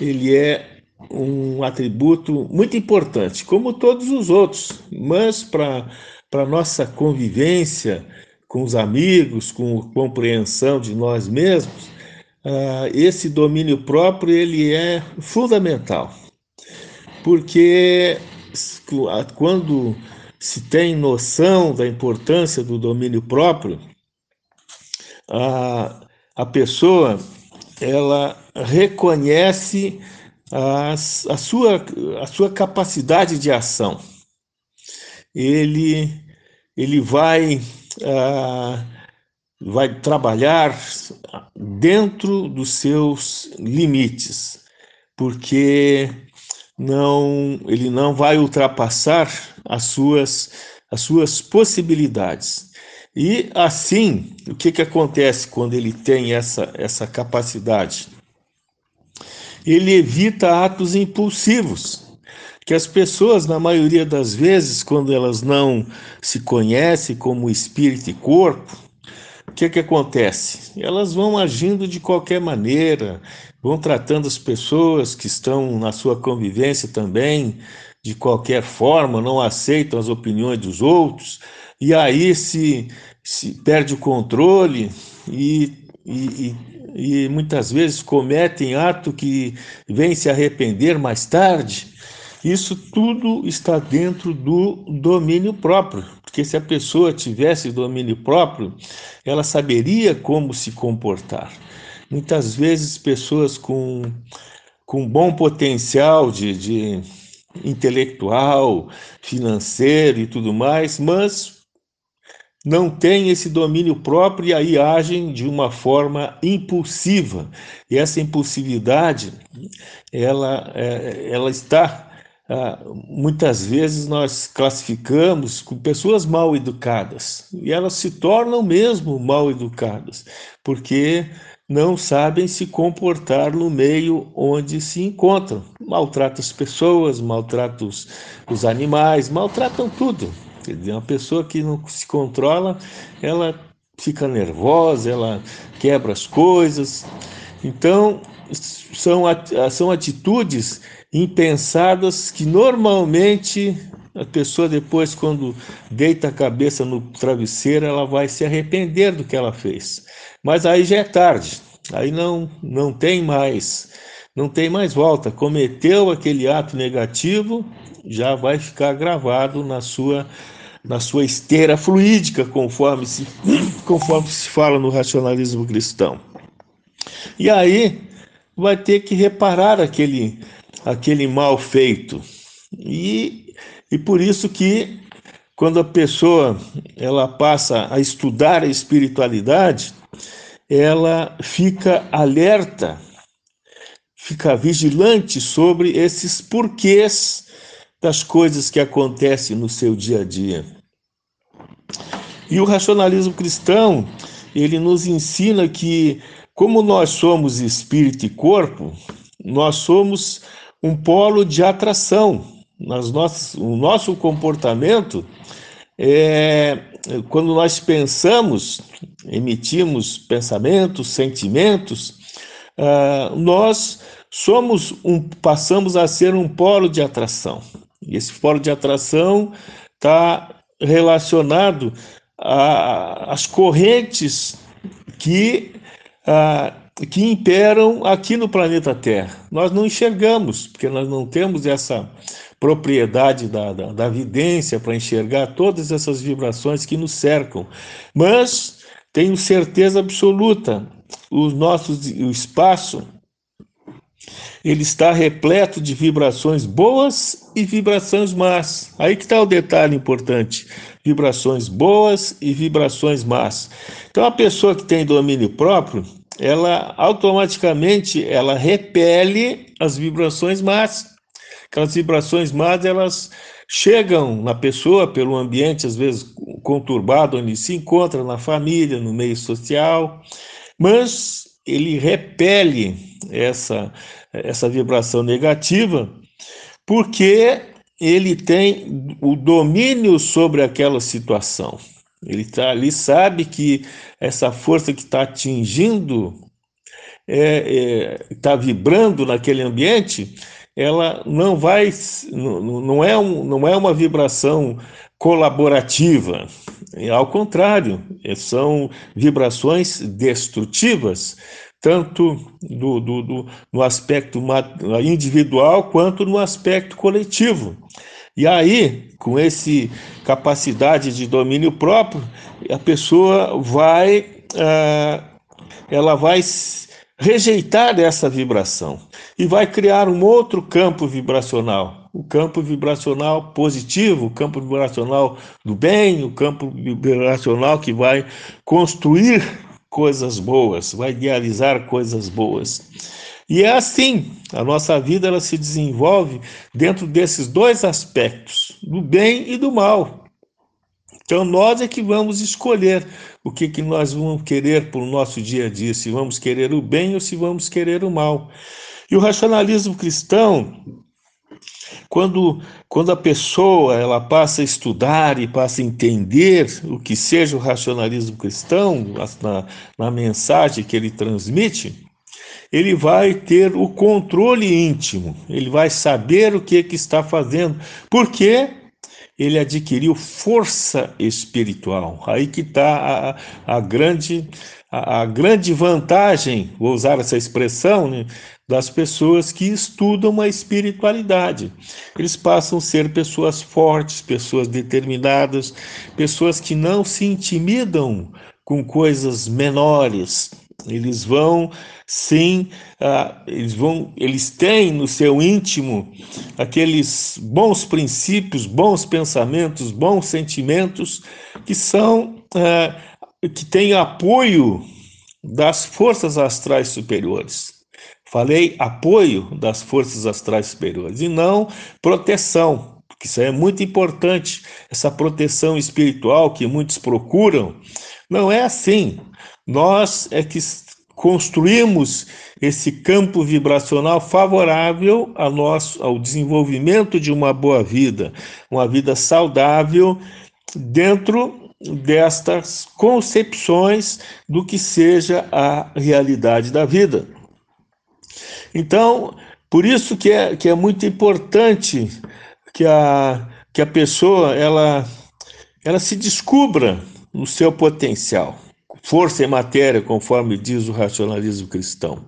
ele é um atributo muito importante, como todos os outros, mas para a nossa convivência com os amigos, com compreensão de nós mesmos, esse domínio próprio ele é fundamental, porque quando se tem noção da importância do domínio próprio, a, a pessoa ela reconhece a, a, sua, a sua capacidade de ação. Ele, ele vai, uh, vai trabalhar dentro dos seus limites, porque não, ele não vai ultrapassar as suas, as suas possibilidades. E assim, o que, que acontece quando ele tem essa, essa capacidade? Ele evita atos impulsivos, que as pessoas, na maioria das vezes, quando elas não se conhecem como espírito e corpo, o que, que acontece? Elas vão agindo de qualquer maneira, vão tratando as pessoas que estão na sua convivência também de qualquer forma, não aceitam as opiniões dos outros e aí se, se perde o controle e, e, e, e muitas vezes cometem ato que vem se arrepender mais tarde. Isso tudo está dentro do domínio próprio, porque se a pessoa tivesse domínio próprio, ela saberia como se comportar. Muitas vezes, pessoas com, com bom potencial de, de intelectual, financeiro e tudo mais, mas não têm esse domínio próprio e aí agem de uma forma impulsiva. E essa impulsividade, ela, é, ela está muitas vezes nós classificamos com pessoas mal educadas e elas se tornam mesmo mal educadas porque não sabem se comportar no meio onde se encontram. Maltratam as pessoas, maltratam os, os animais, maltratam tudo. Quer dizer, uma pessoa que não se controla, ela fica nervosa, ela quebra as coisas. Então, são, são atitudes impensadas que normalmente a pessoa depois, quando deita a cabeça no travesseiro, ela vai se arrepender do que ela fez. Mas aí já é tarde, aí não, não tem mais, não tem mais volta. Cometeu aquele ato negativo, já vai ficar gravado na sua na sua esteira fluídica, conforme se, conforme se fala no racionalismo cristão. E aí vai ter que reparar aquele, aquele mal feito. E, e por isso que quando a pessoa ela passa a estudar a espiritualidade, ela fica alerta, fica vigilante sobre esses porquês das coisas que acontecem no seu dia a dia. E o racionalismo cristão, ele nos ensina que como nós somos espírito e corpo, nós somos um polo de atração. Nas nossas, o nosso comportamento é quando nós pensamos, emitimos pensamentos, sentimentos, uh, nós somos um, passamos a ser um polo de atração. E esse polo de atração está relacionado às correntes que ah, que imperam aqui no planeta Terra. Nós não enxergamos, porque nós não temos essa propriedade da, da, da vidência para enxergar todas essas vibrações que nos cercam. Mas tenho certeza absoluta, o nosso o espaço ele está repleto de vibrações boas e vibrações más. Aí que está o detalhe importante: vibrações boas e vibrações más. Então, a pessoa que tem domínio próprio, ela automaticamente ela repele as vibrações más. Aquelas vibrações más, elas chegam na pessoa pelo ambiente, às vezes conturbado, onde se encontra, na família, no meio social, mas ele repele essa, essa vibração negativa porque ele tem o domínio sobre aquela situação. Ele tá ali, sabe que essa força que está atingindo, está é, é, tá vibrando naquele ambiente, ela não vai, não, não, é um, não é uma vibração colaborativa, ao contrário, são vibrações destrutivas, tanto do, do, do, no aspecto individual quanto no aspecto coletivo. E aí, com esse capacidade de domínio próprio, a pessoa vai, uh, ela vai rejeitar essa vibração e vai criar um outro campo vibracional, o campo vibracional positivo, o campo vibracional do bem, o campo vibracional que vai construir coisas boas, vai idealizar coisas boas. E é assim, a nossa vida ela se desenvolve dentro desses dois aspectos, do bem e do mal. Então nós é que vamos escolher o que, que nós vamos querer para o nosso dia a dia, se vamos querer o bem ou se vamos querer o mal. E o racionalismo cristão, quando, quando a pessoa ela passa a estudar e passa a entender o que seja o racionalismo cristão, na, na mensagem que ele transmite, ele vai ter o controle íntimo, ele vai saber o que, que está fazendo, porque ele adquiriu força espiritual. Aí que está a, a, grande, a, a, grande vantagem, vou usar essa expressão, né, das pessoas que estudam a espiritualidade. Eles passam a ser pessoas fortes, pessoas determinadas, pessoas que não se intimidam com coisas menores, eles vão sim, uh, eles vão, eles têm no seu íntimo aqueles bons princípios, bons pensamentos, bons sentimentos que são uh, que têm apoio das forças astrais superiores. Falei apoio das forças astrais superiores e não proteção, porque isso é muito importante, essa proteção espiritual que muitos procuram. Não é assim. Nós é que construímos esse campo vibracional favorável a nosso, ao desenvolvimento de uma boa vida, uma vida saudável dentro destas concepções do que seja a realidade da vida. Então, por isso que é, que é muito importante que a, que a pessoa ela, ela se descubra no seu potencial força e matéria, conforme diz o racionalismo cristão.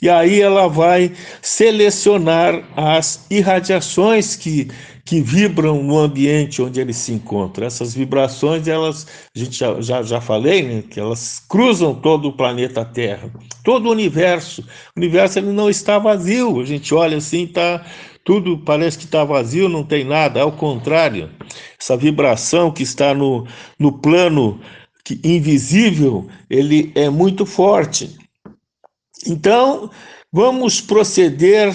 E aí ela vai selecionar as irradiações que, que vibram no ambiente onde ele se encontra. Essas vibrações, elas, a gente já, já, já falei, né, que elas cruzam todo o planeta Terra, todo o universo. O universo ele não está vazio. A gente olha assim, tá tudo parece que está vazio, não tem nada. Ao contrário, essa vibração que está no, no plano que, invisível, ele é muito forte. Então, vamos proceder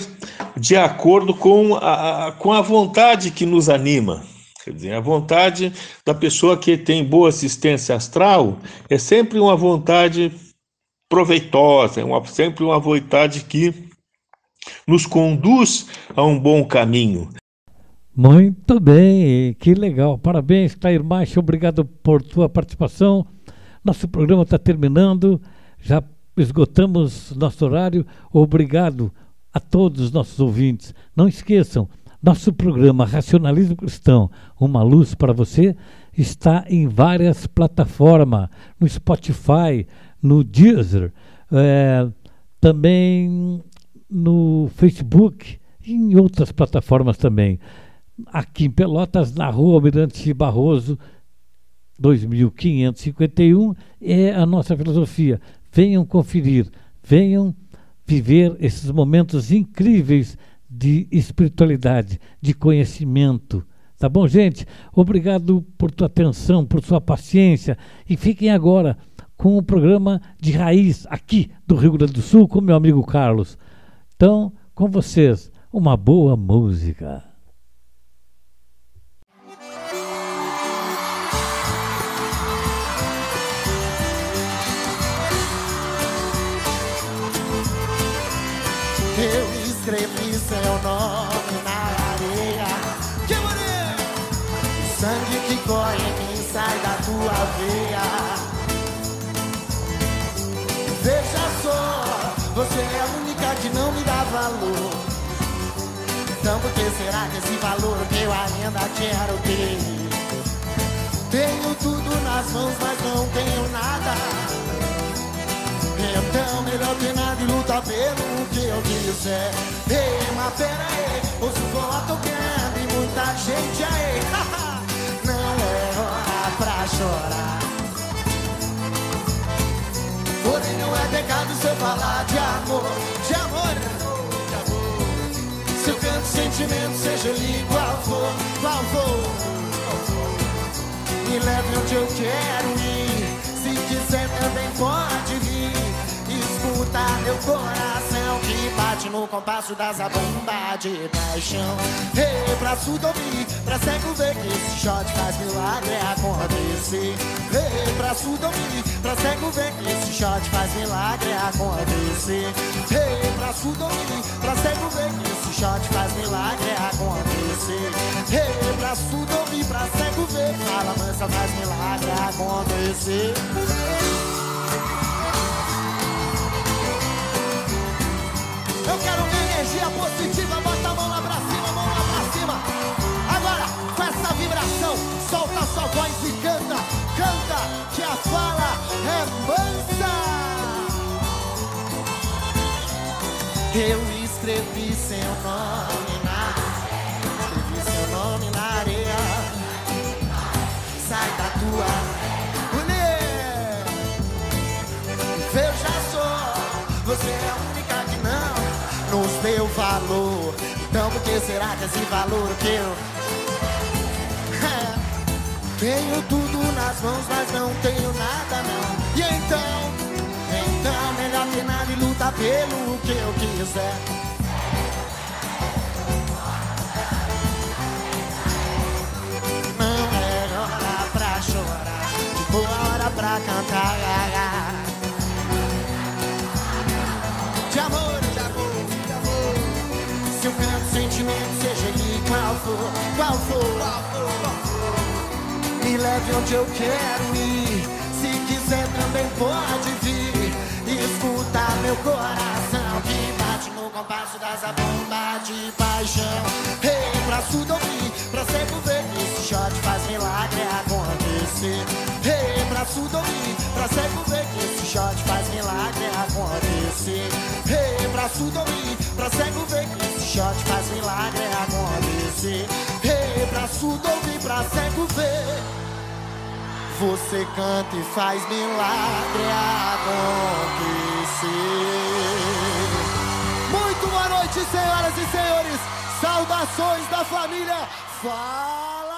de acordo com a, com a vontade que nos anima. Quer dizer, a vontade da pessoa que tem boa assistência astral é sempre uma vontade proveitosa, é uma, sempre uma vontade que nos conduz a um bom caminho. Muito bem, que legal. Parabéns, Clair Macho, obrigado por tua participação. Nosso programa está terminando, já esgotamos nosso horário. Obrigado a todos os nossos ouvintes. Não esqueçam, nosso programa Racionalismo Cristão, uma luz para você, está em várias plataformas, no Spotify, no Deezer, é, também no Facebook e em outras plataformas também. Aqui em Pelotas, na rua Almirante Barroso, 2551, é a nossa filosofia. Venham conferir, venham viver esses momentos incríveis de espiritualidade, de conhecimento. Tá bom, gente? Obrigado por tua atenção, por sua paciência. E fiquem agora com o programa de raiz aqui do Rio Grande do Sul com meu amigo Carlos. Então, com vocês, uma boa música. Eu escrevi seu nome na areia. Que maneiro! O sangue que corre em mim sai da tua veia. Veja só, você é a única que não me dá valor. Então por que será que esse valor que eu ainda quero ter? Tenho tudo nas mãos, mas não tenho nada. Então melhor nada e lutar pelo que eu quiser. Ei, mas pera aí, ouço voa tocando e muita gente aí. Não é hora pra chorar. Porém não é pecado se eu falar de amor De amor, de amor Se eu canto sentimento, seja ele qual for, qual for. Me leve onde eu quero ir Se quiser também pode vir escutar meu coração que bate no compasso das zabumba de paixão. Ei, pra surdo ouvir, pra cego ver que esse shot faz milagre acontecer. Ei, pra surdo ouvir, pra cego ver que esse shot faz milagre acontecer. Ei, pra surdo ouvir, pra cego ver que esse shot faz milagre acontecer. Fala mansa faz milagre acontecer. Eu quero uma energia positiva, bota a mão lá pra cima, mão lá pra cima. Agora, com essa vibração, solta sua voz e canta, canta, que a fala é mansa. Eu escrevi seu nome Sai da tua mulher. Veja só, você é a única que não nos deu valor. Então por que será que esse valor que eu tenho tudo nas mãos, mas não tenho nada não. E então, então melhor ter nada e lutar pelo que eu quiser. Cantar. De amor, de amor, de amor. Se eu canto sentimento, seja ele qual for, qual for, qual for, qual for. Me leve onde eu quero ir. Se quiser também pode vir. Escuta meu coração que bate no compasso das bomba de paixão. Ei, pra surdo ouvir, pra cego ver esse shot faz milagre acontecer. Ei, pra surdo ouvir, pra cego ver esse shot faz milagre acontecer. Ei, pra surdo ouvir, pra cego ver esse shot faz milagre acontecer. Ei, pra surdo ouvir, pra cego ver. Você canta e faz milagre acontecer. Noite, senhoras e senhores. Saudações da família. Fala!